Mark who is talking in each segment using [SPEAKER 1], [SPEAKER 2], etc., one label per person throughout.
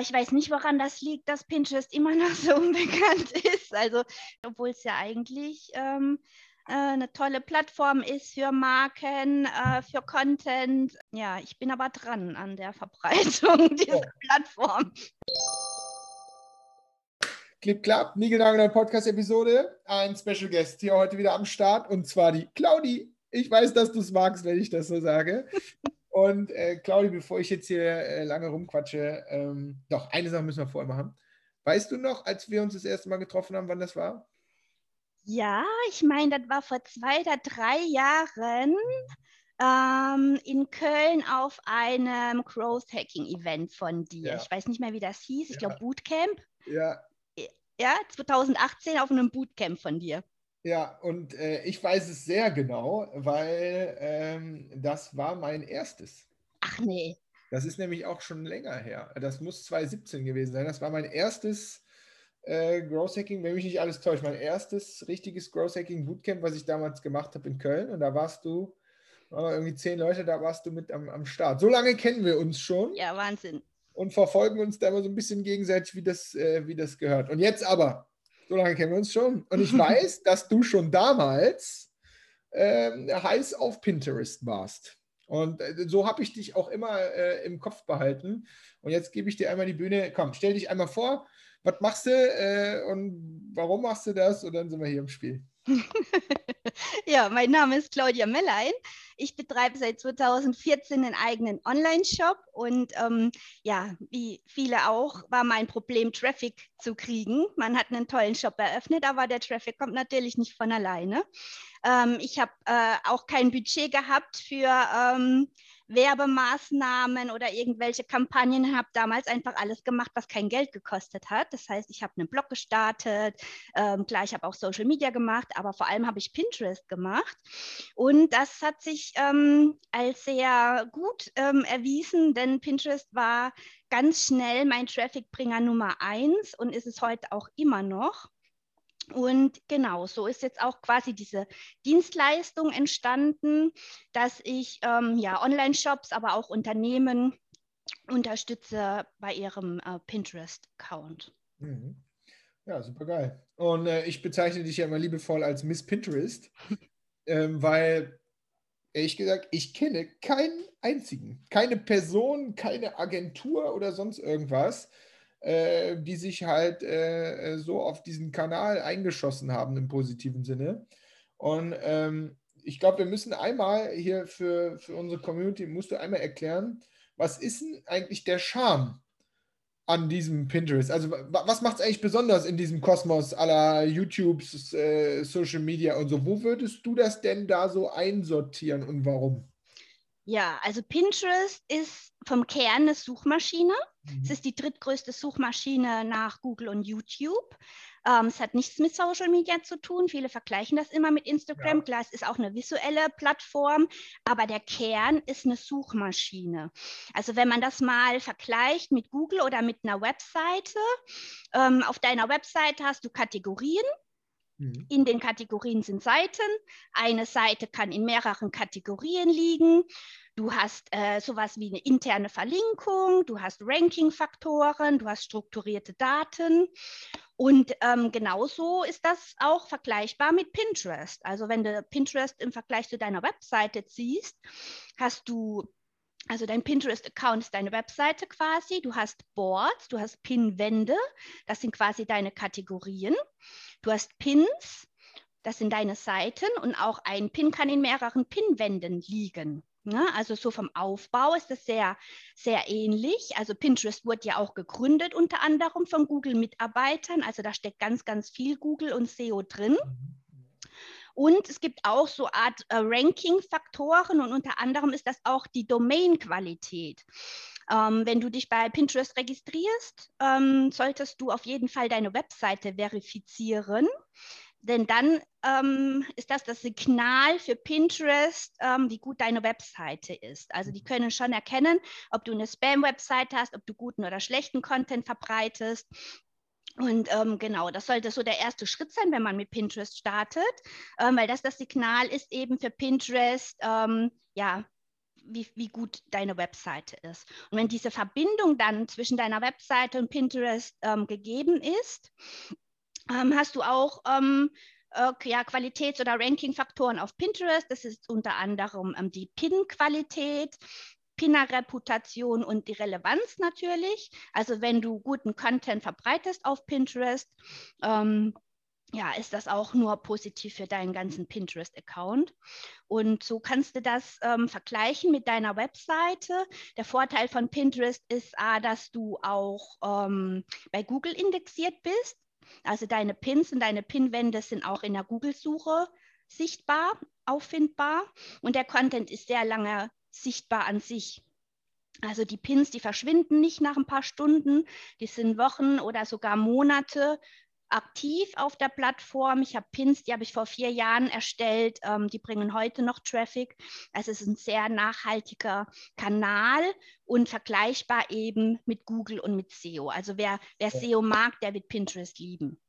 [SPEAKER 1] Ich weiß nicht, woran das liegt, dass Pinterest immer noch so unbekannt ist. Also, obwohl es ja eigentlich ähm, äh, eine tolle Plattform ist für Marken, äh, für Content. Ja, ich bin aber dran an der Verbreitung dieser oh. Plattform.
[SPEAKER 2] Clip Clap, Nigelnagel Podcast-Episode. Ein Special Guest hier heute wieder am Start und zwar die Claudi. Ich weiß, dass du es magst, wenn ich das so sage. Und äh, Claudi, bevor ich jetzt hier äh, lange rumquatsche, ähm, doch, eine Sache müssen wir vorher machen. Weißt du noch, als wir uns das erste Mal getroffen haben, wann das war?
[SPEAKER 1] Ja, ich meine, das war vor zwei oder drei Jahren ähm, in Köln auf einem Growth Hacking Event von dir. Ja. Ich weiß nicht mehr, wie das hieß. Ich ja. glaube Bootcamp.
[SPEAKER 2] Ja.
[SPEAKER 1] Ja, 2018 auf einem Bootcamp von dir.
[SPEAKER 2] Ja, und äh, ich weiß es sehr genau, weil ähm, das war mein erstes.
[SPEAKER 1] Ach nee.
[SPEAKER 2] Das ist nämlich auch schon länger her. Das muss 2017 gewesen sein. Das war mein erstes äh, Growth Hacking, wenn mich nicht alles täuscht, mein erstes richtiges Growth Hacking Bootcamp, was ich damals gemacht habe in Köln. Und da warst du, irgendwie zehn Leute, da warst du mit am, am Start. So lange kennen wir uns schon.
[SPEAKER 1] Ja, Wahnsinn.
[SPEAKER 2] Und verfolgen uns da immer so ein bisschen gegenseitig, wie das, äh, wie das gehört. Und jetzt aber, so lange kennen wir uns schon. Und ich weiß, dass du schon damals ähm, heiß auf Pinterest warst. Und äh, so habe ich dich auch immer äh, im Kopf behalten. Und jetzt gebe ich dir einmal die Bühne. Komm, stell dich einmal vor. Was machst du äh, und warum machst du das? Und dann sind wir hier im Spiel.
[SPEAKER 1] ja, mein Name ist Claudia Mellein. Ich betreibe seit 2014 einen eigenen Online-Shop und ähm, ja, wie viele auch, war mein Problem, Traffic zu kriegen. Man hat einen tollen Shop eröffnet, aber der Traffic kommt natürlich nicht von alleine. Ähm, ich habe äh, auch kein Budget gehabt für ähm, Werbemaßnahmen oder irgendwelche Kampagnen, habe damals einfach alles gemacht, was kein Geld gekostet hat. Das heißt, ich habe einen Blog gestartet, ähm, klar, ich habe auch Social Media gemacht, aber vor allem habe ich Pinterest gemacht. Und das hat sich ähm, als sehr gut ähm, erwiesen, denn Pinterest war ganz schnell mein Trafficbringer Nummer eins und ist es heute auch immer noch. Und genau, so ist jetzt auch quasi diese Dienstleistung entstanden, dass ich ähm, ja Online-Shops, aber auch Unternehmen unterstütze bei ihrem äh, Pinterest-Account.
[SPEAKER 2] Mhm. Ja, super geil. Und äh, ich bezeichne dich ja immer liebevoll als Miss Pinterest, ähm, weil ehrlich gesagt, ich kenne keinen einzigen, keine Person, keine Agentur oder sonst irgendwas, äh, die sich halt äh, so auf diesen Kanal eingeschossen haben im positiven Sinne. Und ähm, ich glaube, wir müssen einmal hier für, für unsere Community, musst du einmal erklären, was ist denn eigentlich der Charme an diesem Pinterest? Also was macht es eigentlich besonders in diesem Kosmos aller YouTube, äh, Social Media und so? Wo würdest du das denn da so einsortieren und warum?
[SPEAKER 1] Ja, also Pinterest ist vom Kern eine Suchmaschine. Mhm. Es ist die drittgrößte Suchmaschine nach Google und YouTube. Ähm, es hat nichts mit Social Media zu tun. Viele vergleichen das immer mit Instagram. Ja. Klar, es ist auch eine visuelle Plattform, aber der Kern ist eine Suchmaschine. Also wenn man das mal vergleicht mit Google oder mit einer Webseite, ähm, auf deiner Webseite hast du Kategorien. Mhm. In den Kategorien sind Seiten. Eine Seite kann in mehreren Kategorien liegen. Du hast äh, sowas wie eine interne Verlinkung, du hast Ranking-Faktoren, du hast strukturierte Daten. Und ähm, genauso ist das auch vergleichbar mit Pinterest. Also wenn du Pinterest im Vergleich zu deiner Webseite ziehst, hast du also dein Pinterest-Account ist deine Webseite quasi. Du hast Boards, du hast Pin-Wände, das sind quasi deine Kategorien. Du hast Pins, das sind deine Seiten und auch ein Pin kann in mehreren Pinwänden liegen. Ne? Also so vom Aufbau ist das sehr, sehr ähnlich. Also Pinterest wurde ja auch gegründet unter anderem von Google-Mitarbeitern. Also da steckt ganz, ganz viel Google und SEO drin. Und es gibt auch so Art äh, Ranking-Faktoren und unter anderem ist das auch die Domain-Qualität. Ähm, wenn du dich bei Pinterest registrierst, ähm, solltest du auf jeden Fall deine Webseite verifizieren. Denn dann ähm, ist das das Signal für Pinterest, ähm, wie gut deine Webseite ist. Also die können schon erkennen, ob du eine Spam-Webseite hast, ob du guten oder schlechten Content verbreitest. Und ähm, genau, das sollte so der erste Schritt sein, wenn man mit Pinterest startet, ähm, weil das das Signal ist eben für Pinterest, ähm, ja, wie, wie gut deine Webseite ist. Und wenn diese Verbindung dann zwischen deiner Webseite und Pinterest ähm, gegeben ist, ähm, hast du auch ähm, äh, ja, Qualitäts- oder Ranking-Faktoren auf Pinterest. Das ist unter anderem die Pin-Qualität, Pinner-Reputation und die Relevanz natürlich. Also wenn du guten Content verbreitest auf Pinterest, ähm, ja, ist das auch nur positiv für deinen ganzen Pinterest-Account. Und so kannst du das ähm, vergleichen mit deiner Webseite. Der Vorteil von Pinterest ist, A, dass du auch ähm, bei Google indexiert bist. Also deine Pins und deine Pinwände sind auch in der Google-Suche sichtbar, auffindbar. Und der Content ist sehr lange sichtbar an sich. Also die Pins, die verschwinden nicht nach ein paar Stunden, die sind Wochen oder sogar Monate aktiv auf der Plattform. Ich habe Pins, die habe ich vor vier Jahren erstellt. Ähm, die bringen heute noch Traffic. Also es ist ein sehr nachhaltiger Kanal und vergleichbar eben mit Google und mit SEO. Also wer, wer. SEO mag, der wird Pinterest lieben.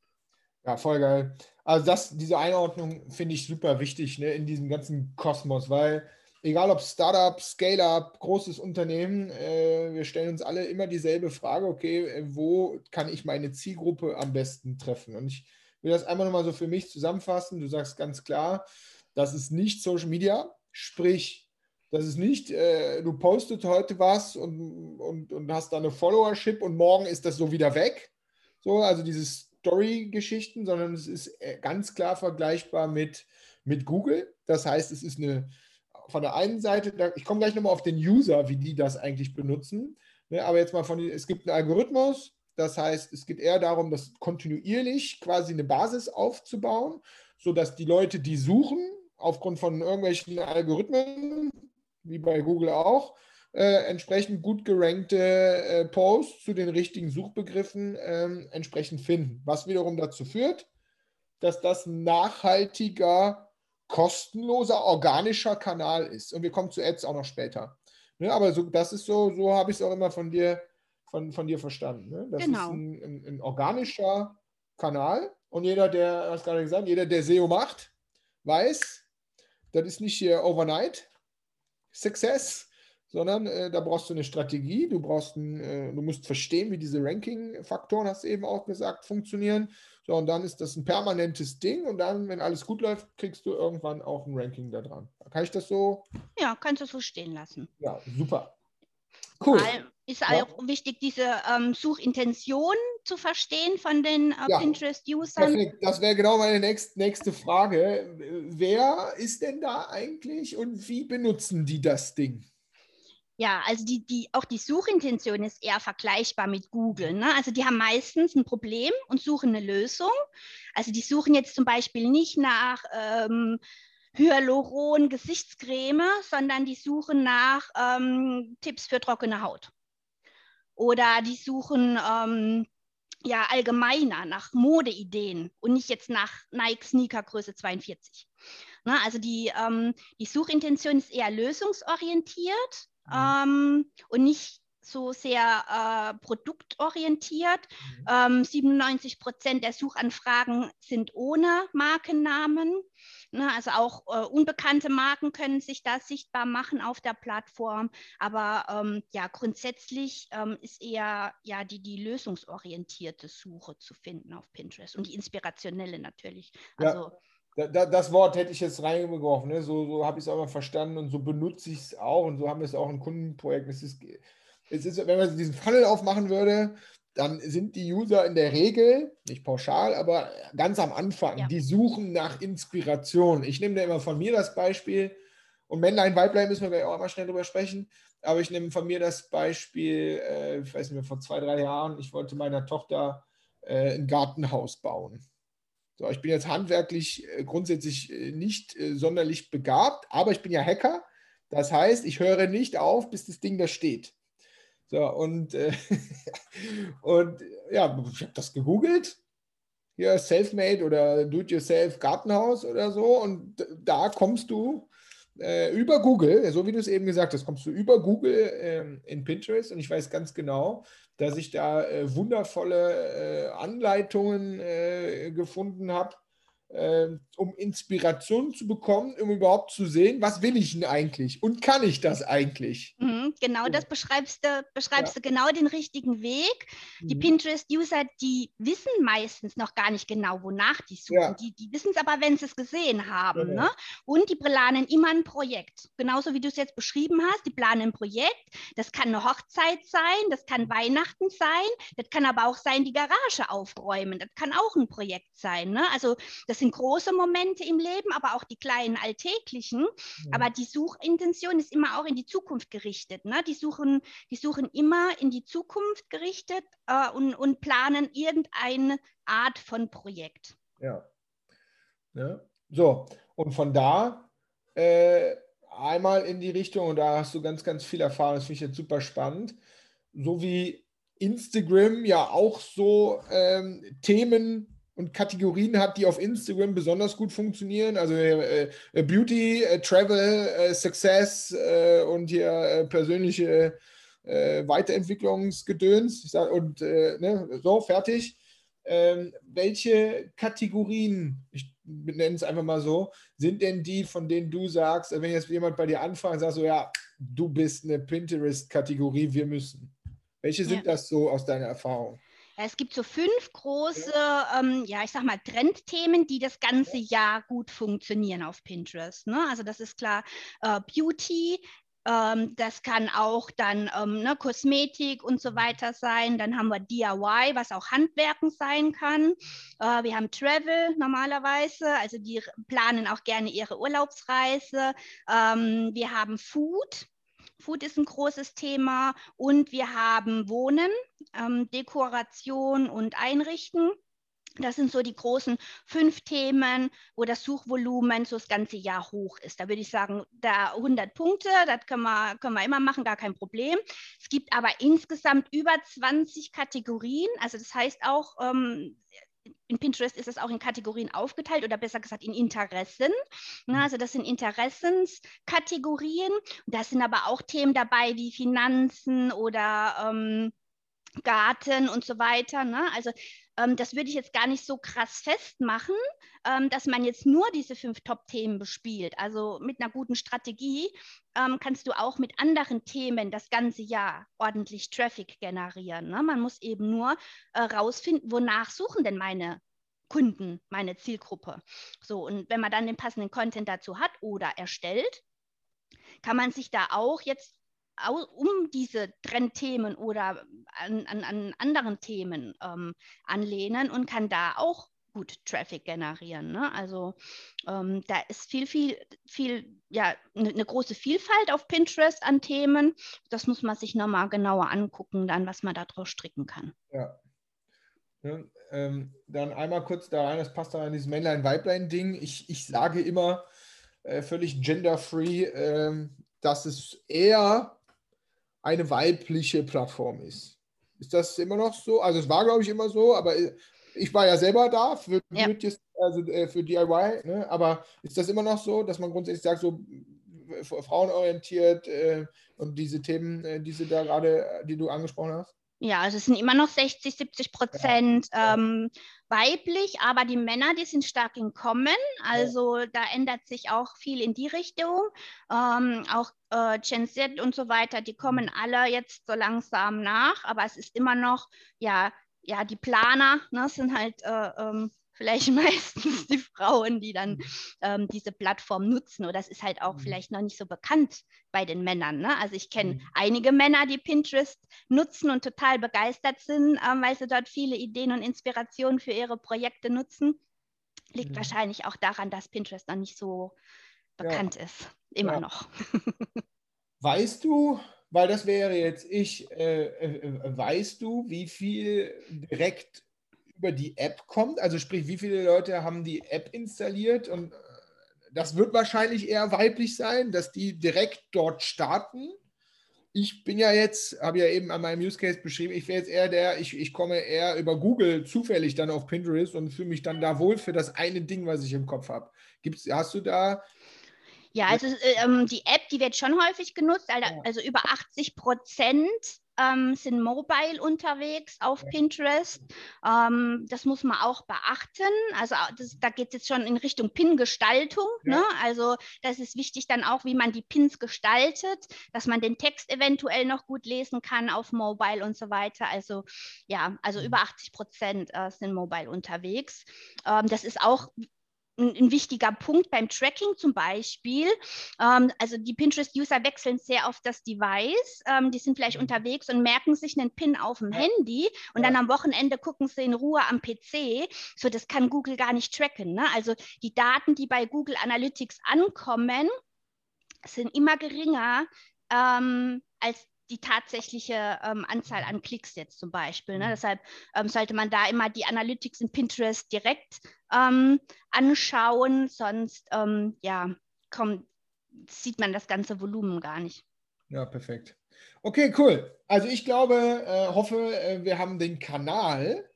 [SPEAKER 2] Ja, voll geil. Also das, diese Einordnung finde ich super wichtig ne, in diesem ganzen Kosmos, weil egal ob Startup, Scale-up, großes Unternehmen, äh, wir stellen uns alle immer dieselbe Frage, okay, äh, wo kann ich meine Zielgruppe am besten treffen? Und ich will das einmal nochmal so für mich zusammenfassen. Du sagst ganz klar, das ist nicht Social Media, sprich, das ist nicht, äh, du postest heute was und, und, und hast da eine Followership und morgen ist das so wieder weg. So, also diese Story-Geschichten, sondern es ist äh, ganz klar vergleichbar mit, mit Google. Das heißt, es ist eine von der einen Seite, ich komme gleich nochmal auf den User, wie die das eigentlich benutzen, ne, aber jetzt mal von, es gibt einen Algorithmus, das heißt, es geht eher darum, das kontinuierlich quasi eine Basis aufzubauen, sodass die Leute, die suchen, aufgrund von irgendwelchen Algorithmen, wie bei Google auch, äh, entsprechend gut gerankte äh, Posts zu den richtigen Suchbegriffen äh, entsprechend finden. Was wiederum dazu führt, dass das nachhaltiger kostenloser, organischer Kanal ist. Und wir kommen zu Ads auch noch später. Ne, aber so, das ist so, so habe ich es auch immer von dir, von, von dir verstanden. Ne? Das genau. ist ein, ein, ein, organischer Kanal. Und jeder, der, hast gerade gesagt, jeder, der SEO macht, weiß, das ist nicht hier Overnight Success, sondern äh, da brauchst du eine Strategie, du brauchst ein, äh, du musst verstehen, wie diese Ranking-Faktoren, hast du eben auch gesagt, funktionieren. So, und dann ist das ein permanentes Ding und dann, wenn alles gut läuft, kriegst du irgendwann auch ein Ranking da dran. Kann ich das so?
[SPEAKER 1] Ja, kannst du so stehen lassen.
[SPEAKER 2] Ja, super. Cool.
[SPEAKER 1] Weil ist ja. auch wichtig, diese ähm, Suchintention zu verstehen von den äh, ja. Pinterest-Usern.
[SPEAKER 2] Das wäre genau meine nächst, nächste Frage. Wer ist denn da eigentlich und wie benutzen die das Ding?
[SPEAKER 1] Ja, also die, die, auch die Suchintention ist eher vergleichbar mit Google. Ne? Also die haben meistens ein Problem und suchen eine Lösung. Also die suchen jetzt zum Beispiel nicht nach ähm, Hyaluron Gesichtscreme, sondern die suchen nach ähm, Tipps für trockene Haut. Oder die suchen ähm, ja allgemeiner nach Modeideen und nicht jetzt nach Nike Sneaker Größe 42. Ne? Also die, ähm, die Suchintention ist eher lösungsorientiert Mhm. ähm, und nicht so sehr äh, produktorientiert. Mhm. Ähm, 97 Prozent der Suchanfragen sind ohne Markennamen. Ne, also auch äh, unbekannte Marken können sich da sichtbar machen auf der Plattform. Aber ähm, ja, grundsätzlich ähm, ist eher ja, die, die lösungsorientierte Suche zu finden auf Pinterest und die inspirationelle natürlich. Also, ja
[SPEAKER 2] das Wort hätte ich jetzt reingeworfen, ne? so, so habe ich es auch mal verstanden und so benutze ich es auch und so haben wir es auch in Kundenprojekten. Es ist, es ist, wenn man diesen Funnel aufmachen würde, dann sind die User in der Regel, nicht pauschal, aber ganz am Anfang, ja. die suchen nach Inspiration. Ich nehme da immer von mir das Beispiel, und Männlein, Weiblein müssen wir gleich auch mal schnell drüber sprechen, aber ich nehme von mir das Beispiel, äh, ich weiß nicht mehr, vor zwei, drei Jahren, ich wollte meiner Tochter äh, ein Gartenhaus bauen. So, ich bin jetzt handwerklich äh, grundsätzlich äh, nicht äh, sonderlich begabt, aber ich bin ja Hacker. Das heißt, ich höre nicht auf, bis das Ding da steht. So, und, äh, und ja, ich habe das gegoogelt. Hier, Selfmade oder Do-it-yourself Gartenhaus oder so. Und da kommst du äh, über Google, so wie du es eben gesagt hast, kommst du über Google ähm, in Pinterest. Und ich weiß ganz genau, dass ich da äh, wundervolle äh, Anleitungen äh, gefunden habe, äh, um Inspiration zu bekommen, um überhaupt zu sehen, was will ich denn eigentlich und kann ich das eigentlich?
[SPEAKER 1] Mhm, genau, das beschreibst du, beschreibst ja. du genau den richtigen Weg. Die mhm. Pinterest-User, die wissen meistens noch gar nicht genau, wonach die suchen. Ja. Die, die wissen es aber, wenn sie es gesehen haben. Ja. Ne? Und die planen immer ein Projekt. Genauso wie du es jetzt beschrieben hast, die planen ein Projekt. Das kann eine Hochzeit sein, das kann Weihnachten sein, das kann aber auch sein, die Garage aufräumen. Das kann auch ein Projekt sein. Ne? Also das sind große Momente im Leben, aber auch die kleinen alltäglichen. Ja. Aber die Suchintention ist immer auch in die Zukunft gerichtet. Ne? Die, suchen, die suchen immer in die Zukunft gerichtet äh, und, und planen irgendeine Art von Projekt.
[SPEAKER 2] Ja. ja. So, und von da äh, einmal in die Richtung, und da hast du ganz, ganz viel Erfahrung, das finde ich jetzt super spannend, so wie Instagram ja auch so ähm, Themen und Kategorien hat, die auf Instagram besonders gut funktionieren. Also äh, äh Beauty, äh, Travel, äh, Success äh, und hier äh, persönliche Weiterentwicklungsgedöns. Sag, und ne, so, fertig. Ähm, welche Kategorien, ich nenne es einfach mal so, sind denn die, von denen du sagst, wenn jetzt jemand bei dir anfragt, sagst du, ja, du bist eine Pinterest-Kategorie, wir müssen. Welche sind ja. das so aus deiner Erfahrung?
[SPEAKER 1] Es gibt so fünf große, ähm, ja, ich sag mal, Trendthemen, die das ganze Jahr gut funktionieren auf Pinterest. Ne? Also das ist klar äh, Beauty, ähm, das kann auch dann ähm, ne, Kosmetik und so weiter sein. Dann haben wir DIY, was auch Handwerken sein kann. Äh, wir haben Travel normalerweise, also die planen auch gerne ihre Urlaubsreise. Ähm, wir haben Food, Food ist ein großes Thema und wir haben Wohnen, ähm, Dekoration und Einrichten. Das sind so die großen fünf Themen, wo das Suchvolumen so das ganze Jahr hoch ist. Da würde ich sagen, da 100 Punkte, das können wir, können wir immer machen, gar kein Problem. Es gibt aber insgesamt über 20 Kategorien. Also das heißt auch, ähm, in Pinterest ist es auch in Kategorien aufgeteilt oder besser gesagt in Interessen. Mhm. Also das sind Interessenskategorien. Da sind aber auch Themen dabei wie Finanzen oder ähm, Garten und so weiter. Ne? Also ähm, das würde ich jetzt gar nicht so krass festmachen, ähm, dass man jetzt nur diese fünf Top-Themen bespielt. Also mit einer guten Strategie ähm, kannst du auch mit anderen Themen das ganze Jahr ordentlich Traffic generieren. Ne? Man muss eben nur äh, rausfinden, wonach suchen denn meine Kunden, meine Zielgruppe. So, und wenn man dann den passenden Content dazu hat oder erstellt, kann man sich da auch jetzt um diese Trendthemen oder an, an, an anderen Themen ähm, anlehnen und kann da auch gut Traffic generieren. Ne? Also ähm, da ist viel, viel, viel, ja, eine ne große Vielfalt auf Pinterest an Themen. Das muss man sich nochmal genauer angucken, dann, was man da draus stricken kann.
[SPEAKER 2] Ja. ja ähm, dann einmal kurz da rein, das passt da in dieses Männlein-Weiblein-Ding. Ich, ich sage immer äh, völlig gender-free, äh, dass es eher eine weibliche Plattform ist. Ist das immer noch so? Also es war, glaube ich, immer so, aber ich war ja selber da für, ja. also, äh, für DIY, ne? aber ist das immer noch so, dass man grundsätzlich sagt, so äh, frauenorientiert äh, und diese Themen, äh, die, da gerade, die du angesprochen hast?
[SPEAKER 1] Ja, also es sind immer noch 60, 70 Prozent ja. ähm, weiblich, aber die Männer, die sind stark im Kommen. Also ja. da ändert sich auch viel in die Richtung. Ähm, auch äh, Gen Z und so weiter, die kommen alle jetzt so langsam nach, aber es ist immer noch, ja, ja, die Planer ne, sind halt äh, ähm, vielleicht meistens die Frauen, die dann mhm. ähm, diese Plattform nutzen. Oder es ist halt auch mhm. vielleicht noch nicht so bekannt bei den Männern. Ne? Also ich kenne mhm. einige Männer, die Pinterest nutzen und total begeistert sind, ähm, weil sie dort viele Ideen und Inspirationen für ihre Projekte nutzen. Liegt mhm. wahrscheinlich auch daran, dass Pinterest noch nicht so bekannt ja. ist. Immer ja. noch.
[SPEAKER 2] weißt du, weil das wäre jetzt ich, äh, äh, weißt du, wie viel direkt über die App kommt? Also sprich, wie viele Leute haben die App installiert? Und äh, das wird wahrscheinlich eher weiblich sein, dass die direkt dort starten. Ich bin ja jetzt, habe ja eben an meinem Use Case beschrieben, ich wäre jetzt eher der, ich, ich komme eher über Google zufällig dann auf Pinterest und fühle mich dann da wohl für das eine Ding, was ich im Kopf habe. hast du da
[SPEAKER 1] ja, also ähm, die App, die wird schon häufig genutzt, also über 80 Prozent ähm, sind mobile unterwegs auf Pinterest. Ähm, das muss man auch beachten. Also das, da geht es jetzt schon in Richtung Pin-Gestaltung. Ja. Ne? Also das ist wichtig dann auch, wie man die Pins gestaltet, dass man den Text eventuell noch gut lesen kann auf mobile und so weiter. Also ja, also mhm. über 80 Prozent äh, sind mobile unterwegs. Ähm, das ist auch ein, ein, wichtiger Punkt beim Tracking zum Beispiel. Ähm, also die Pinterest-User wechseln sehr oft das Device. Ähm, die sind vielleicht mhm. unterwegs und merken sich einen Pin auf dem ja. Handy und ja. dann am Wochenende gucken sie in Ruhe am PC. So, das kann Google gar nicht tracken. Ne? Also die Daten, die bei Google Analytics ankommen, sind immer geringer ähm, als die tatsächliche ähm, Anzahl an Klicks jetzt zum Beispiel. Ne? Mhm. Deshalb ähm, sollte man da immer die Analytics in Pinterest direkt ähm, anschauen, sonst ähm, ja, kommt, sieht man das ganze Volumen gar nicht.
[SPEAKER 2] Ja, perfekt. Okay, cool. Also ich glaube, äh, hoffe, äh, wir haben den Kanal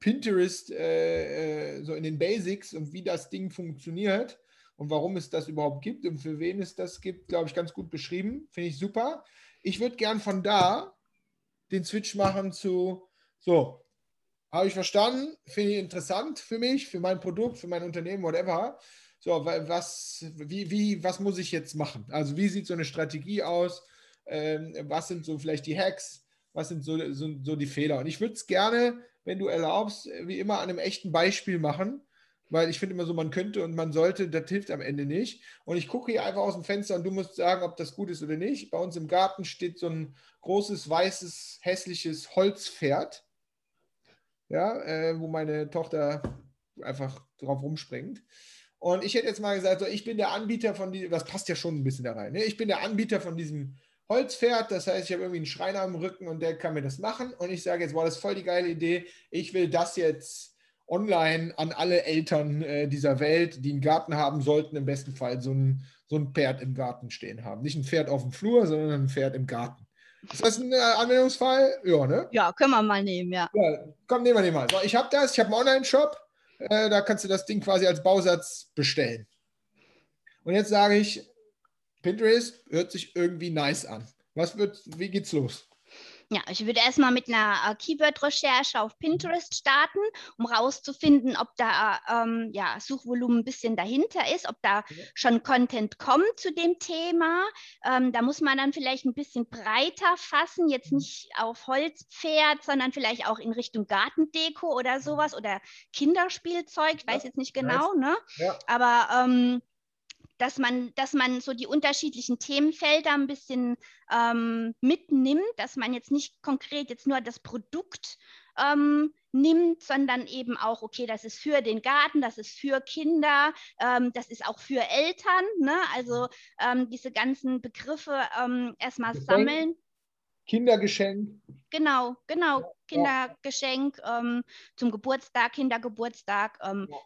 [SPEAKER 2] Pinterest äh, äh, so in den Basics und wie das Ding funktioniert und warum es das überhaupt gibt und für wen es das gibt, glaube ich, ganz gut beschrieben. Finde ich super. Ich würde gern von da den Switch machen zu, so, habe ich verstanden, finde ich interessant für mich, für mein Produkt, für mein Unternehmen, whatever. So, was, wie, wie, was muss ich jetzt machen? Also, wie sieht so eine Strategie aus? Ähm, was sind so vielleicht die Hacks? Was sind so, so, so die Fehler? Und ich würde es gerne, wenn du erlaubst, wie immer an einem echten Beispiel machen, weil ich finde immer so, man könnte und man sollte, das hilft am Ende nicht. Und ich gucke hier einfach aus dem Fenster und du musst sagen, ob das gut ist oder nicht. Bei uns im Garten steht so ein großes, weißes, hässliches Holzpferd, ja, äh, wo meine Tochter einfach drauf rumspringt. Und ich hätte jetzt mal gesagt, so, ich bin der Anbieter von diesem, das passt ja schon ein bisschen da rein, ne? ich bin der Anbieter von diesem Holzpferd, das heißt, ich habe irgendwie einen Schreiner am Rücken und der kann mir das machen. Und ich sage jetzt, boah, das ist voll die geile Idee, ich will das jetzt online an alle Eltern äh, dieser Welt, die einen Garten haben sollten, im besten Fall so ein, so ein Pferd im Garten stehen haben. Nicht ein Pferd auf dem Flur, sondern ein Pferd im Garten. Ist das ein äh, Anwendungsfall? Ja, ne?
[SPEAKER 1] Ja, können wir mal nehmen, ja. ja
[SPEAKER 2] komm, nehmen wir den mal. So, ich habe das, ich habe einen Online-Shop, äh, da kannst du das Ding quasi als Bausatz bestellen. Und jetzt sage ich, Pinterest hört sich irgendwie nice an. Was wird, wie geht's los?
[SPEAKER 1] Ja, ich würde erstmal mit einer äh, Keyword-Recherche auf Pinterest starten, um rauszufinden, ob da ähm, ja, Suchvolumen ein bisschen dahinter ist, ob da schon Content kommt zu dem Thema. Ähm, da muss man dann vielleicht ein bisschen breiter fassen, jetzt mhm. nicht auf Holzpferd, sondern vielleicht auch in Richtung Gartendeko oder sowas oder Kinderspielzeug, ich weiß jetzt nicht genau, ne? Ja. Aber ähm, dass man, dass man so die unterschiedlichen Themenfelder ein bisschen ähm, mitnimmt, dass man jetzt nicht konkret jetzt nur das Produkt ähm, nimmt, sondern eben auch, okay, das ist für den Garten, das ist für Kinder, ähm, das ist auch für Eltern, ne? also ähm, diese ganzen Begriffe ähm, erstmal sammeln.
[SPEAKER 2] Kindergeschenk.
[SPEAKER 1] Genau, genau, Kindergeschenk ähm, zum Geburtstag, Kindergeburtstag,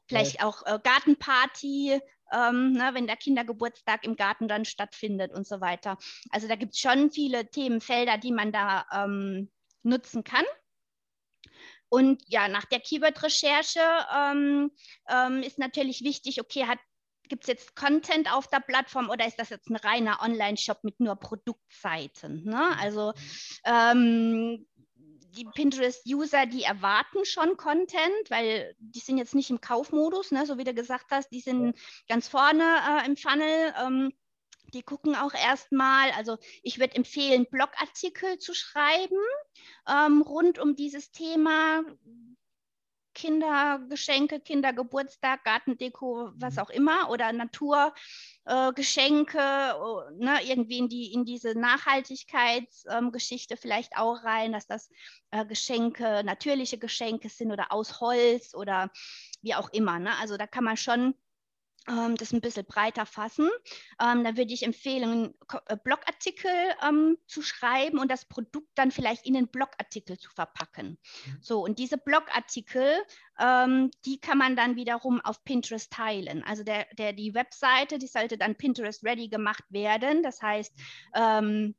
[SPEAKER 1] vielleicht auch äh, Gartenparty, ähm, ne, wenn der Kindergeburtstag im Garten dann stattfindet und so weiter. Also da gibt es schon viele Themenfelder, die man da ähm, nutzen kann. Und ja, nach der Keyword-Recherche ähm, ähm ist natürlich wichtig, okay, gibt es jetzt Content auf der Plattform oder ist das jetzt ein reiner Online-Shop mit nur Produktseiten? Ne? Also ähm, die Pinterest-User, die erwarten schon Content, weil die sind jetzt nicht im Kaufmodus, ne, so wie du gesagt hast, die sind ganz vorne äh, im Funnel. Ähm, die gucken auch erstmal, also ich würde empfehlen, Blogartikel zu schreiben ähm, rund um dieses Thema. Kindergeschenke, Kindergeburtstag, Gartendeko, was mhm. auch immer, oder Naturgeschenke, äh, ne, irgendwie in, die, in diese Nachhaltigkeitsgeschichte ähm, vielleicht auch rein, dass das äh, Geschenke, natürliche Geschenke sind oder aus Holz oder wie auch immer. Ne? Also da kann man schon ähm, das ein bisschen breiter fassen. Ähm, da würde ich empfehlen, äh, Blogartikel ähm, zu schreiben und das Produkt dann vielleicht in den Blogartikel zu verpacken. Mhm. So, und diese Blogartikel, ähm, die kann man dann wiederum auf Pinterest teilen. Also der, der, die Webseite, die sollte dann Pinterest ready gemacht werden. Das heißt, ähm,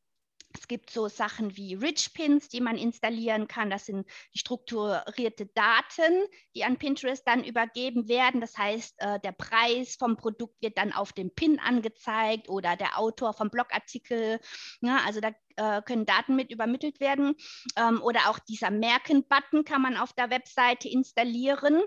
[SPEAKER 1] Es gibt so Sachen wie Rich Pins, die man installieren kann. Das sind strukturierte Daten, die an Pinterest dann übergeben werden. Das heißt, äh, der Preis vom Produkt wird dann auf dem Pin angezeigt oder der Autor vom Blogartikel. Ja, also da äh, können Daten mit übermittelt werden. Ähm, oder auch dieser Merken-Button kann man auf der Webseite installieren,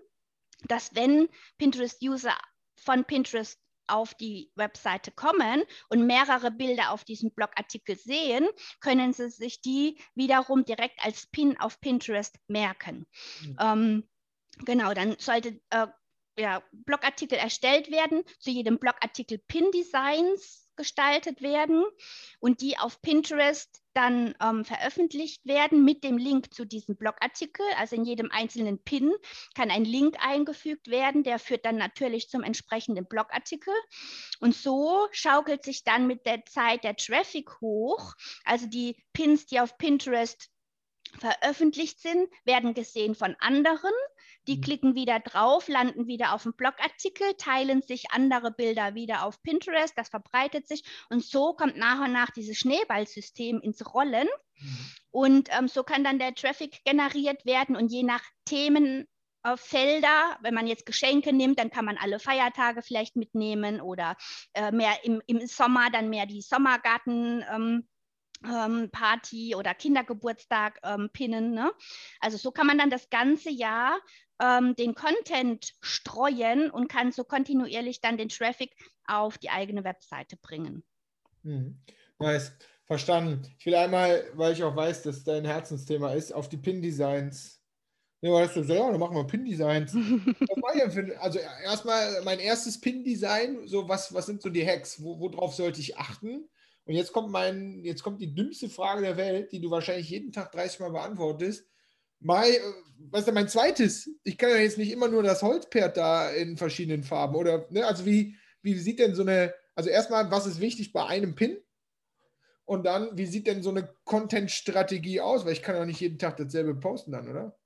[SPEAKER 1] dass wenn Pinterest-User von Pinterest auf die Webseite kommen und mehrere Bilder auf diesem Blogartikel sehen, können sie sich die wiederum direkt als Pin auf Pinterest merken. Mhm. Ähm, genau, dann sollte äh, ja, Blogartikel erstellt werden, zu jedem Blogartikel Pin-Designs gestaltet werden und die auf Pinterest dann ähm, veröffentlicht werden mit dem Link zu diesem Blogartikel. Also in jedem einzelnen Pin kann ein Link eingefügt werden, der führt dann natürlich zum entsprechenden Blogartikel. Und so schaukelt sich dann mit der Zeit der Traffic hoch. Also die Pins, die auf Pinterest veröffentlicht sind, werden gesehen von anderen. Die mhm. klicken wieder drauf, landen wieder auf dem Blogartikel, teilen sich andere Bilder wieder auf Pinterest, das verbreitet sich und so kommt nach und nach dieses Schneeballsystem ins Rollen. Mhm. Und ähm, so kann dann der Traffic generiert werden und je nach Themen Felder. Wenn man jetzt Geschenke nimmt, dann kann man alle Feiertage vielleicht mitnehmen oder äh, mehr im, im Sommer dann mehr die Sommergarten. Ähm, ähm, Party oder Kindergeburtstag ähm, pinnen. Ne? Also so kann man dann das ganze Jahr ähm, den Content streuen und kann so kontinuierlich dann den Traffic auf die eigene Webseite bringen.
[SPEAKER 2] Mhm. Nice, verstanden. Ich will einmal, weil ich auch weiß, dass dein Herzensthema ist, auf die Pin-Designs. Ja, weißt du, ja, dann machen wir Pin-Designs. also erstmal mein erstes Pin-Design, so was, was sind so die Hacks? Wo, worauf sollte ich achten? Und jetzt kommt mein, jetzt kommt die dümmste Frage der Welt, die du wahrscheinlich jeden Tag 30 Mal beantwortest. Mein, äh, was ist denn mein zweites? Ich kann ja jetzt nicht immer nur das Holzpferd da in verschiedenen Farben. Oder, ne, also wie, wie sieht denn so eine, also erstmal, was ist wichtig bei einem Pin? Und dann, wie sieht denn so eine Content-Strategie aus? Weil ich kann ja nicht jeden Tag dasselbe posten dann, oder?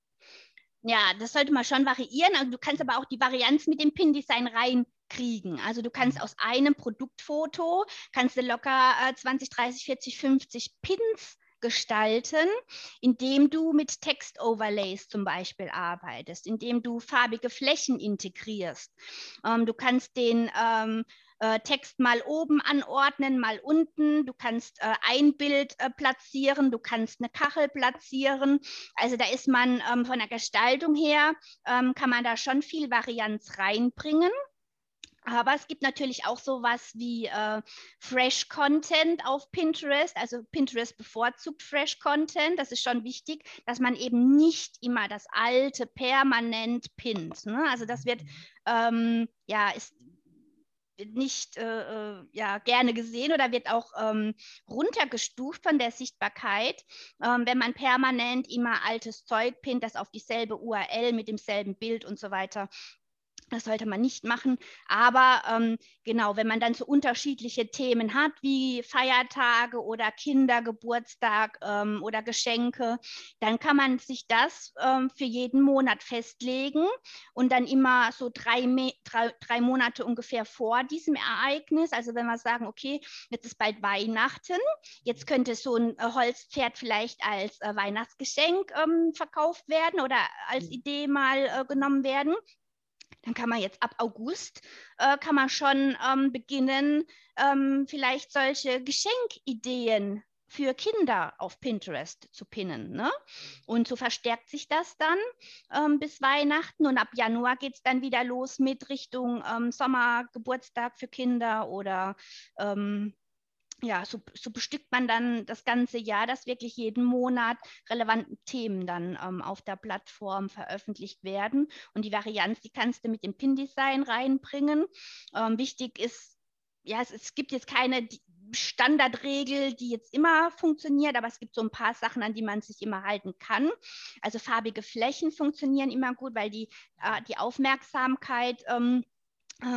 [SPEAKER 1] Ja, das sollte man schon variieren. Also du kannst aber auch die Varianz mit dem Pin-Design rein kriegen. Also du kannst mhm. aus einem Produktfoto, kannst du locker äh, 20, 30, 40, 50 Pins gestalten, indem du mit Text-Overlays zum Beispiel arbeitest, indem du farbige Flächen integrierst. Ähm, du kannst den ähm, äh, Text mal oben anordnen, mal unten. Du kannst äh, ein Bild äh, platzieren, du kannst eine Kachel platzieren. Also da ist man ähm, von der Gestaltung her, ähm, kann man da schon viel Varianz reinbringen. Aber es gibt natürlich auch sowas wie äh, Fresh Content auf Pinterest. Also Pinterest bevorzugt Fresh Content. Das ist schon wichtig, dass man eben nicht immer das Alte permanent pinnt. Ne? Also das wird ähm, ja ist nicht äh, äh, ja, gerne gesehen oder wird auch ähm, runtergestuft von der Sichtbarkeit, ähm, wenn man permanent immer altes Zeug pinnt, das auf dieselbe URL mit demselben Bild und so weiter das sollte man nicht machen. Aber ähm, genau, wenn man dann so unterschiedliche Themen hat, wie Feiertage oder Kindergeburtstag ähm, oder Geschenke, dann kann man sich das ähm, für jeden Monat festlegen und dann immer so drei, drei, drei, Monate ungefähr vor diesem Ereignis. Also wenn wir sagen, okay, jetzt ist bald Weihnachten, jetzt könnte so ein äh, Holzpferd vielleicht als äh, Weihnachtsgeschenk ähm, verkauft werden oder als mhm. Idee mal äh, genommen werden dann kann man jetzt ab August, äh, kann man schon ähm, beginnen, ähm, vielleicht solche Geschenkideen für Kinder auf Pinterest zu pinnen. Ne? Und so verstärkt sich das dann ähm, bis Weihnachten und ab Januar geht es dann wieder los mit Richtung ähm, Sommergeburtstag für Kinder oder ähm, ja, so, so, bestückt man dann das ganze Jahr, dass wirklich jeden Monat relevante Themen dann ähm, auf der Plattform veröffentlicht werden. Und die Varianz, die kannst du mit dem Pin-Design reinbringen. Ähm, wichtig ist, ja, es, es gibt jetzt keine Standardregel, die jetzt immer funktioniert, aber es gibt so ein paar Sachen, an die man sich immer halten kann. Also farbige Flächen funktionieren immer gut, weil die, äh, die Aufmerksamkeit ähm,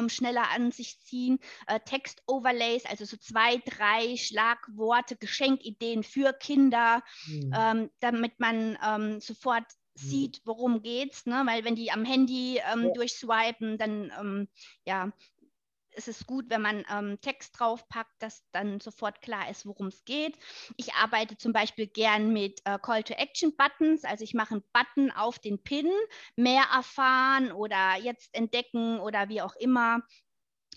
[SPEAKER 1] schneller an sich ziehen. Äh, Text-Overlays, also so zwei, drei Schlagworte, Geschenkideen für Kinder, mhm. ähm, damit man ähm, sofort mhm. sieht, worum geht's, ne? weil wenn die am Handy ähm, ja. durchswipen, dann ähm, ja, ist es gut, wenn man ähm, Text draufpackt, dass dann sofort klar ist, worum es geht. Ich arbeite zum Beispiel gern mit äh, Call-to-Action-Buttons. Also ich mache einen Button auf den Pin, mehr erfahren oder jetzt entdecken oder wie auch immer.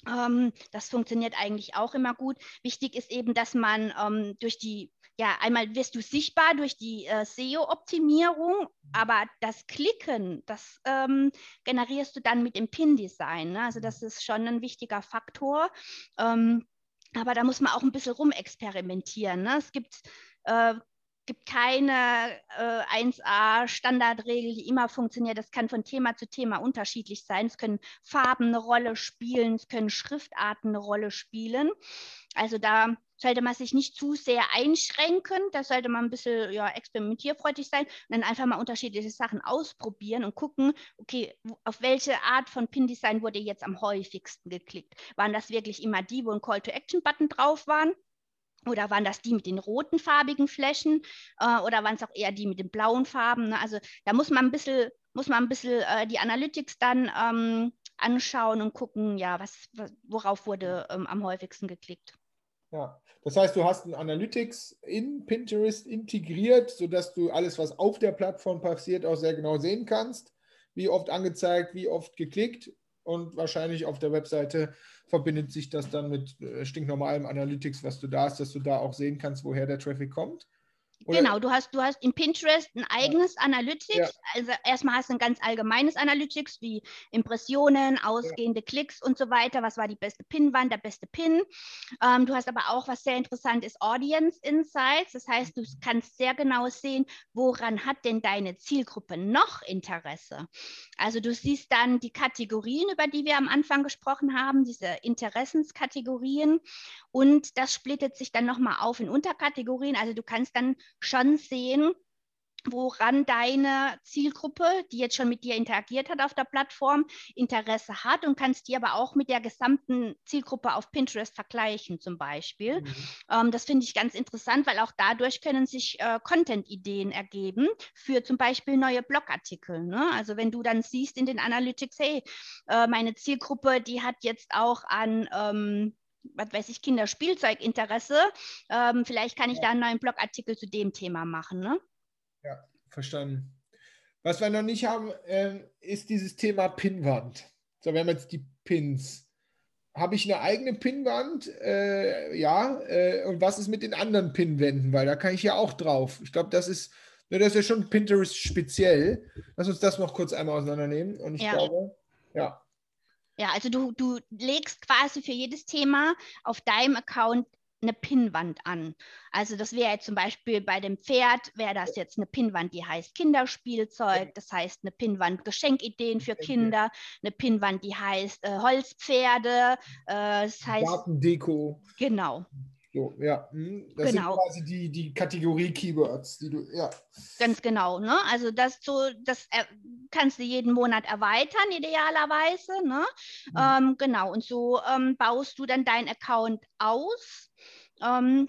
[SPEAKER 1] Ähm, das funktioniert eigentlich auch immer gut. Wichtig ist eben, dass man ähm, durch die ja, einmal wirst du sichtbar durch die äh, SEO-Optimierung, aber das Klicken, das ähm, generierst du dann mit dem Pin-Design. Ne? Also das ist schon ein wichtiger Faktor. Ähm, aber da muss man auch ein bisschen rumexperimentieren. Ne? Es gibt äh, gibt keine äh, 1A-Standardregel, die immer funktioniert. Das kann von Thema zu Thema unterschiedlich sein. Es können Farben eine Rolle spielen, es können Schriftarten eine Rolle spielen. Also da sollte man sich nicht zu sehr einschränken. Da sollte man ein bisschen ja, experimentierfreudig sein und dann einfach mal unterschiedliche Sachen ausprobieren und gucken, okay, auf welche Art von Pin-Design wurde jetzt am häufigsten geklickt? Waren das wirklich immer die, wo ein Call-to-Action-Button drauf waren? Oder waren das die mit den roten farbigen Flächen äh, oder waren es auch eher die mit den blauen Farben? Ne? Also da muss man ein bisschen, muss man ein bisschen äh, die Analytics dann ähm, anschauen und gucken, ja, was, worauf wurde ähm, am häufigsten geklickt.
[SPEAKER 2] Ja, das heißt, du hast ein Analytics in Pinterest integriert, sodass du alles, was auf der Plattform passiert, auch sehr genau sehen kannst. Wie oft angezeigt, wie oft geklickt und wahrscheinlich auf der Webseite verbindet sich das dann mit äh, stinknormalem Analytics, was du da hast, dass du da auch sehen kannst, woher der Traffic kommt.
[SPEAKER 1] Oder? Genau, du hast, du hast in Pinterest ein eigenes ja. Analytics. Ja. Also erstmal hast du ein ganz allgemeines Analytics wie Impressionen, ausgehende ja. Klicks und so weiter. Was war die beste Pinwand, der beste Pin? Ähm, du hast aber auch, was sehr interessant ist, Audience Insights. Das heißt, du mhm. kannst sehr genau sehen, woran hat denn deine Zielgruppe noch Interesse. Also du siehst dann die Kategorien, über die wir am Anfang gesprochen haben, diese Interessenskategorien. Und das splittet sich dann nochmal auf in Unterkategorien. Also du kannst dann schon sehen, woran deine Zielgruppe, die jetzt schon mit dir interagiert hat auf der Plattform, Interesse hat und kannst die aber auch mit der gesamten Zielgruppe auf Pinterest vergleichen zum Beispiel. Mhm. Ähm, das finde ich ganz interessant, weil auch dadurch können sich äh, Content-Ideen ergeben für zum Beispiel neue Blogartikel. Ne? Also wenn du dann siehst in den Analytics, hey, äh, meine Zielgruppe, die hat jetzt auch an ähm, was weiß ich, Kinderspielzeuginteresse. Ähm, vielleicht kann ich da einen neuen Blogartikel zu dem Thema machen. Ne?
[SPEAKER 2] Ja, verstanden. Was wir noch nicht haben, äh, ist dieses Thema Pinwand. So, wir haben jetzt die Pins. Habe ich eine eigene Pinwand? Äh, ja. Äh, und was ist mit den anderen Pinwänden? Weil da kann ich ja auch drauf. Ich glaube, das ist, ne, das ist ja schon Pinterest speziell. Lass uns das noch kurz einmal auseinandernehmen. Und ich ja. glaube, ja,
[SPEAKER 1] ja, also du, du legst quasi für jedes Thema auf deinem Account eine Pinnwand an. Also das wäre jetzt zum Beispiel bei dem Pferd, wäre das jetzt eine Pinnwand, die heißt Kinderspielzeug, das heißt eine Pinnwand Geschenkideen für Kinder, eine Pinnwand, die heißt äh, Holzpferde, äh, das heißt
[SPEAKER 2] Gartendeko.
[SPEAKER 1] Genau.
[SPEAKER 2] So, ja. Hm, das genau. sind quasi die, die Kategorie-Keywords, die du, ja.
[SPEAKER 1] Ganz genau, ne? Also das so, das äh, kannst du jeden Monat erweitern, idealerweise, ne? Mhm. Ähm, genau, und so ähm, baust du dann deinen Account aus. Ähm,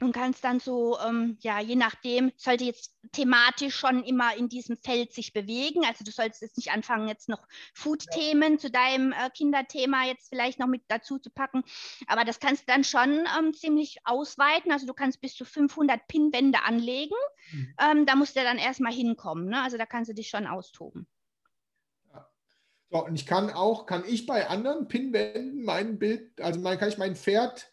[SPEAKER 1] und kannst dann so, ähm, ja, je nachdem, sollte jetzt thematisch schon immer in diesem Feld sich bewegen. Also du solltest jetzt nicht anfangen, jetzt noch Food-Themen ja. zu deinem äh, Kinderthema jetzt vielleicht noch mit dazu zu packen. Aber das kannst du dann schon ähm, ziemlich ausweiten. Also du kannst bis zu 500 Pinwände anlegen. Mhm. Ähm, da musst du dann erstmal hinkommen. Ne? Also da kannst du dich schon austoben.
[SPEAKER 2] Ja. So, und ich kann auch, kann ich bei anderen Pinwänden mein Bild, also mein, kann ich mein Pferd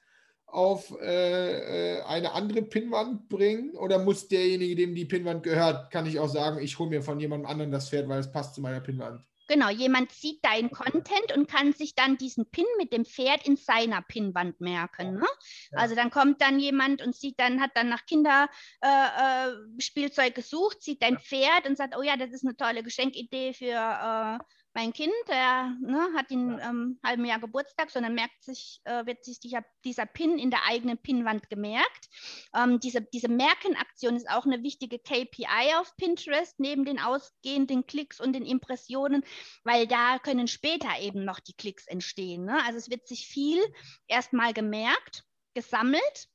[SPEAKER 2] auf äh, äh, eine andere Pinnwand bringen? Oder muss derjenige, dem die Pinnwand gehört, kann ich auch sagen, ich hole mir von jemandem anderen das Pferd, weil es passt zu meiner Pinnwand?
[SPEAKER 1] Genau, jemand sieht deinen Content und kann sich dann diesen Pin mit dem Pferd in seiner Pinnwand merken. Ne? Ja. Also dann kommt dann jemand und sieht dann, hat dann nach Kinderspielzeug äh, äh, gesucht, sieht dein Pferd und sagt, oh ja, das ist eine tolle Geschenkidee für äh, mein Kind, der ne, hat in ähm, halben Jahr Geburtstag, sondern merkt sich, äh, wird sich dieser, dieser Pin in der eigenen Pinwand gemerkt. Ähm, diese, diese Merkenaktion ist auch eine wichtige KPI auf Pinterest, neben den ausgehenden Klicks und den Impressionen, weil da können später eben noch die Klicks entstehen. Ne? Also es wird sich viel erstmal gemerkt, gesammelt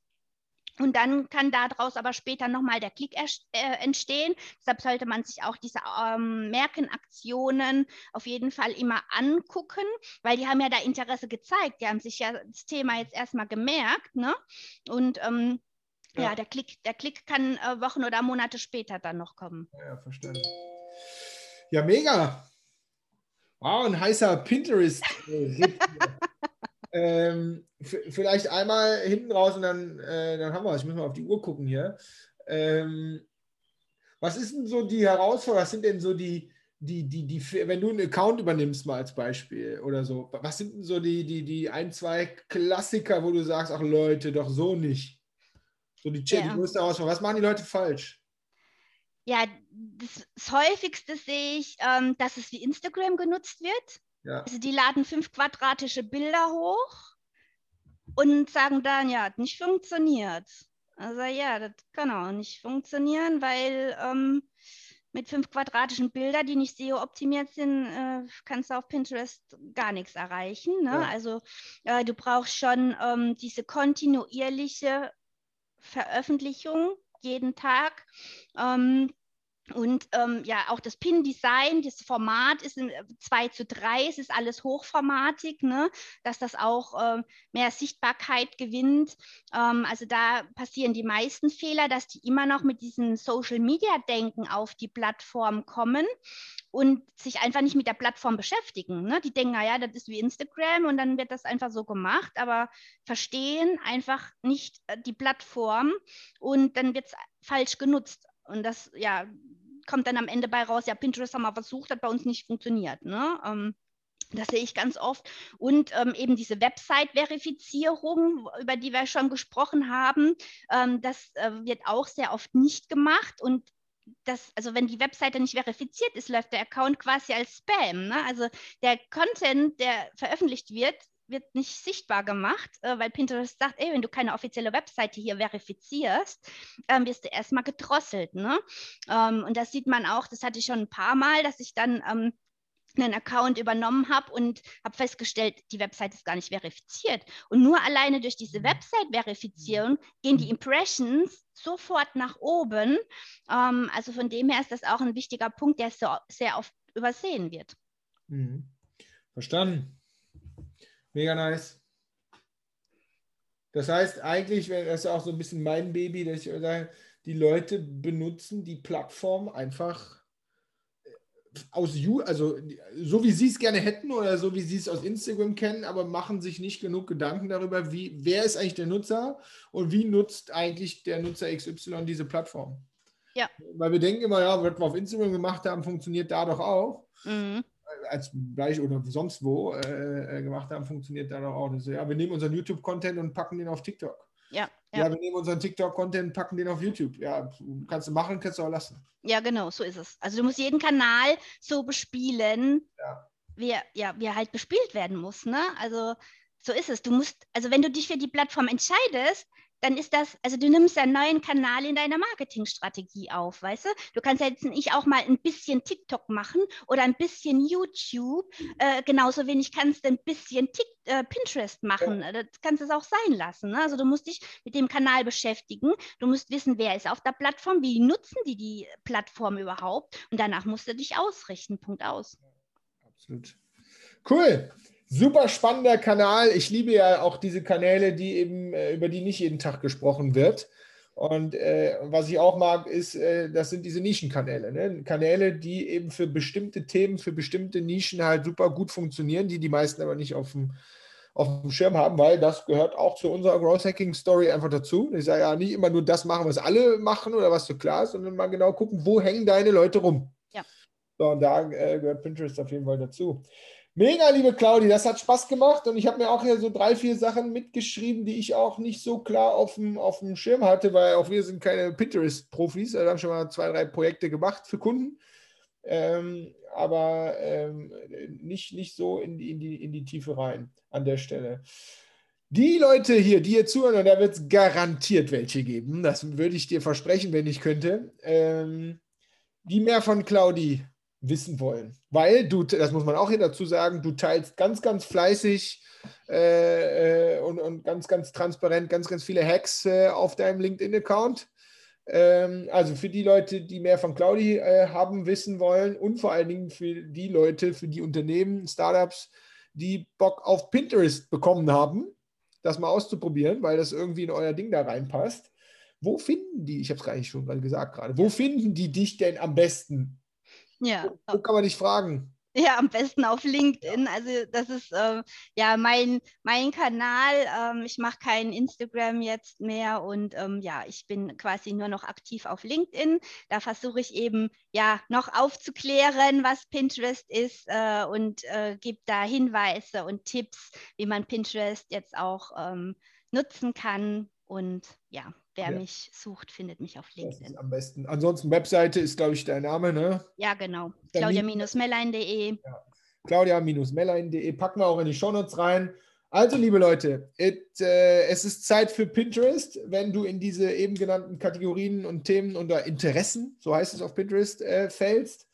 [SPEAKER 1] Und dann kann daraus aber später nochmal der Klick äh, entstehen. Deshalb sollte man sich auch diese ähm, Merkenaktionen auf jeden Fall immer angucken, weil die haben ja da Interesse gezeigt. Die haben sich ja das Thema jetzt erstmal gemerkt. Ne? Und ähm, ja. ja. der, Klick, der Klick kann äh, Wochen oder Monate später dann noch kommen.
[SPEAKER 2] Ja, verstanden. Ja, mega. Wow, ein heißer Pinterest. ähm, vielleicht einmal hinten raus und dann, äh, dann haben wir es. Ich muss mal auf die Uhr gucken hier. Ähm, was ist denn so die Herausforderung? Was sind denn so die, die, die, die, wenn du einen Account übernimmst, mal als Beispiel oder so, was sind denn so die, die, die ein, zwei Klassiker, wo du sagst, ach Leute, doch so nicht? So die, ja. die größte Herausforderung. Was machen die Leute falsch?
[SPEAKER 1] Ja, das, das häufigste sehe ich, ähm, dass es wie Instagram genutzt wird. Ja. Also die laden fünf quadratische Bilder hoch und sagen dann, ja, hat nicht funktioniert. Also ja, das kann auch nicht funktionieren, weil ähm, mit fünf quadratischen Bildern, die nicht SEO-optimiert sind, äh, kannst du auf Pinterest gar nichts erreichen. Ne? Ja. Also äh, du brauchst schon ähm, diese kontinuierliche Veröffentlichung jeden Tag. Ähm, und ähm, ja, auch das Pin-Design, das Format ist in 2 äh, zu 3, es ist alles hochformatig, ne? dass das auch ähm, mehr Sichtbarkeit gewinnt. Ähm, also da passieren die meisten Fehler, dass die immer noch mit diesem Social-Media-Denken auf die Plattform kommen und sich einfach nicht mit der Plattform beschäftigen. Ne? Die denken, naja, das ist wie Instagram und dann wird das einfach so gemacht, aber verstehen einfach nicht äh, die Plattform und dann wird es falsch genutzt. Und das, ja, kommt dann am Ende bei raus, ja, Pinterest haben wir versucht, hat bei uns nicht funktioniert. Ne? Ähm, das sehe ich ganz oft. Und ähm, eben diese Website-Verifizierung, über die wir schon gesprochen haben, ähm, das äh, wird auch sehr oft nicht gemacht. Und das, also wenn die Webseite nicht verifiziert ist, läuft der Account quasi als Spam. Ne? Also der Content, der veröffentlicht wird, wird nicht sichtbar gemacht, äh, weil Pinterest sagt, ey, wenn du keine offizielle Webseite hier verifizierst, ähm, wirst du erstmal gedrosselt. Ne? Ähm, und das sieht man auch, das hatte ich schon ein paar Mal, dass ich dann ähm, einen Account übernommen habe und habe festgestellt, die Website ist gar nicht verifiziert. Und nur alleine durch diese mhm. Website-Verifizierung gehen die mhm. Impressions sofort nach oben. Ähm, also von dem her ist das auch ein wichtiger Punkt, der so, sehr oft übersehen wird.
[SPEAKER 2] Mhm. Verstanden. Mega nice. Das heißt, eigentlich wäre das auch so ein bisschen mein Baby, dass ich sage, die Leute benutzen die Plattform einfach äh, aus You, also so wie sie es gerne hätten oder so wie sie es aus Instagram kennen, aber machen sich nicht genug Gedanken darüber, wie, wer ist eigentlich der Nutzer und wie nutzt eigentlich der Nutzer XY diese Plattform.
[SPEAKER 1] Ja.
[SPEAKER 2] Weil wir denken immer, ja, was wir auf Instagram gemacht haben, funktioniert da doch auch. Mhm als gleich oder sonst wo äh, äh, gemacht haben, funktioniert da doch auch. Das, ja, wir nehmen unseren YouTube-Content und packen den auf TikTok.
[SPEAKER 1] Ja,
[SPEAKER 2] ja. ja wir nehmen unseren TikTok-Content und packen den auf YouTube. Ja, kannst du machen, kannst du auch lassen.
[SPEAKER 1] Ja, genau, so ist es. Also du musst jeden Kanal so bespielen, ja. wie, ja, wie er halt bespielt werden muss. Ne? Also so ist es. Du musst, also wenn du dich für die Plattform entscheidest, dann ist das, also du nimmst einen neuen Kanal in deiner Marketingstrategie auf, weißt du? Du kannst jetzt nicht auch mal ein bisschen TikTok machen oder ein bisschen YouTube. Äh, genauso wenig kannst du ein bisschen Tik äh, Pinterest machen. Das kannst du es auch sein lassen. Ne? Also du musst dich mit dem Kanal beschäftigen. Du musst wissen, wer ist auf der Plattform, wie nutzen die die Plattform überhaupt. Und danach musst du dich ausrichten. Punkt aus.
[SPEAKER 2] Absolut. Cool. Super spannender Kanal. Ich liebe ja auch diese Kanäle, die eben, äh, über die nicht jeden Tag gesprochen wird. Und äh, was ich auch mag, ist, äh, das sind diese Nischenkanäle. Ne? Kanäle, die eben für bestimmte Themen, für bestimmte Nischen halt super gut funktionieren, die die meisten aber nicht auf dem, auf dem Schirm haben, weil das gehört auch zu unserer Growth Hacking Story einfach dazu. Ich sage ja nicht immer nur das machen, was alle machen oder was so klar ist, sondern mal genau gucken, wo hängen deine Leute rum.
[SPEAKER 1] Ja.
[SPEAKER 2] So, und da äh, gehört Pinterest auf jeden Fall dazu. Mega, liebe Claudi, das hat Spaß gemacht und ich habe mir auch hier so drei, vier Sachen mitgeschrieben, die ich auch nicht so klar auf dem, auf dem Schirm hatte, weil auch wir sind keine Pinterest-Profis. Wir haben schon mal zwei, drei Projekte gemacht für Kunden, ähm, aber ähm, nicht, nicht so in die, in, die, in die Tiefe rein an der Stelle. Die Leute hier, die hier zuhören, und da wird es garantiert welche geben, das würde ich dir versprechen, wenn ich könnte, ähm, die mehr von Claudi wissen wollen. Weil du, das muss man auch hier dazu sagen, du teilst ganz, ganz fleißig äh, äh, und, und ganz, ganz transparent ganz, ganz viele Hacks äh, auf deinem LinkedIn-Account. Ähm, also für die Leute, die mehr von Claudi äh, haben, wissen wollen und vor allen Dingen für die Leute, für die Unternehmen, Startups, die Bock auf Pinterest bekommen haben, das mal auszuprobieren, weil das irgendwie in euer Ding da reinpasst. Wo finden die, ich habe es gar nicht schon mal gesagt gerade, wo finden die dich denn am besten?
[SPEAKER 1] Ja.
[SPEAKER 2] Wo, kann man dich fragen?
[SPEAKER 1] Ja, am besten auf LinkedIn. Also das ist äh, ja mein, mein Kanal. Ähm, ich mache kein Instagram jetzt mehr und ähm, ja, ich bin quasi nur noch aktiv auf LinkedIn. Da versuche ich eben ja noch aufzuklären, was Pinterest ist äh, und äh, gebe da Hinweise und Tipps, wie man Pinterest jetzt auch ähm, nutzen kann. Und ja, wer ja. mich sucht, findet mich auf LinkedIn.
[SPEAKER 2] am besten. Ansonsten Webseite ist, glaube ich, dein Name, ne?
[SPEAKER 1] Ja, genau. Claudia-mellein.de. Ja.
[SPEAKER 2] Claudia-mellein.de. Packen wir auch in die Shownotes rein. Also, liebe Leute, it, äh, es ist Zeit für Pinterest. Wenn du in diese eben genannten Kategorien und Themen oder Interessen, so heißt es auf Pinterest, äh, fällst,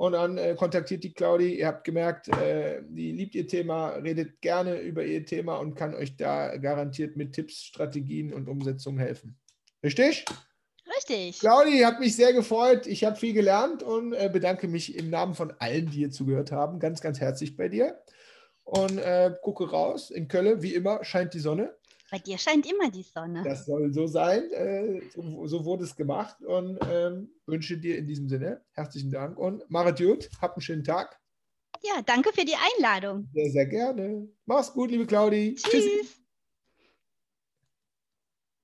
[SPEAKER 2] und dann äh, kontaktiert die Claudi. Ihr habt gemerkt, äh, die liebt ihr Thema, redet gerne über ihr Thema und kann euch da garantiert mit Tipps, Strategien und Umsetzungen helfen. Richtig?
[SPEAKER 1] Richtig.
[SPEAKER 2] Claudi, hat mich sehr gefreut. Ich habe viel gelernt und äh, bedanke mich im Namen von allen, die hier zugehört haben, ganz, ganz herzlich bei dir. Und äh, gucke raus. In Köln, wie immer, scheint die Sonne.
[SPEAKER 1] Bei dir scheint immer die Sonne.
[SPEAKER 2] Das soll so sein. Äh, so, so, wurde es gemacht und ähm, wünsche dir in diesem Sinne herzlichen Dank und Marit gut. Hab einen schönen Tag.
[SPEAKER 1] Ja, danke für die Einladung.
[SPEAKER 2] Sehr, sehr gerne. Mach's gut, liebe Claudi.
[SPEAKER 1] Tschüss. Tschüssi.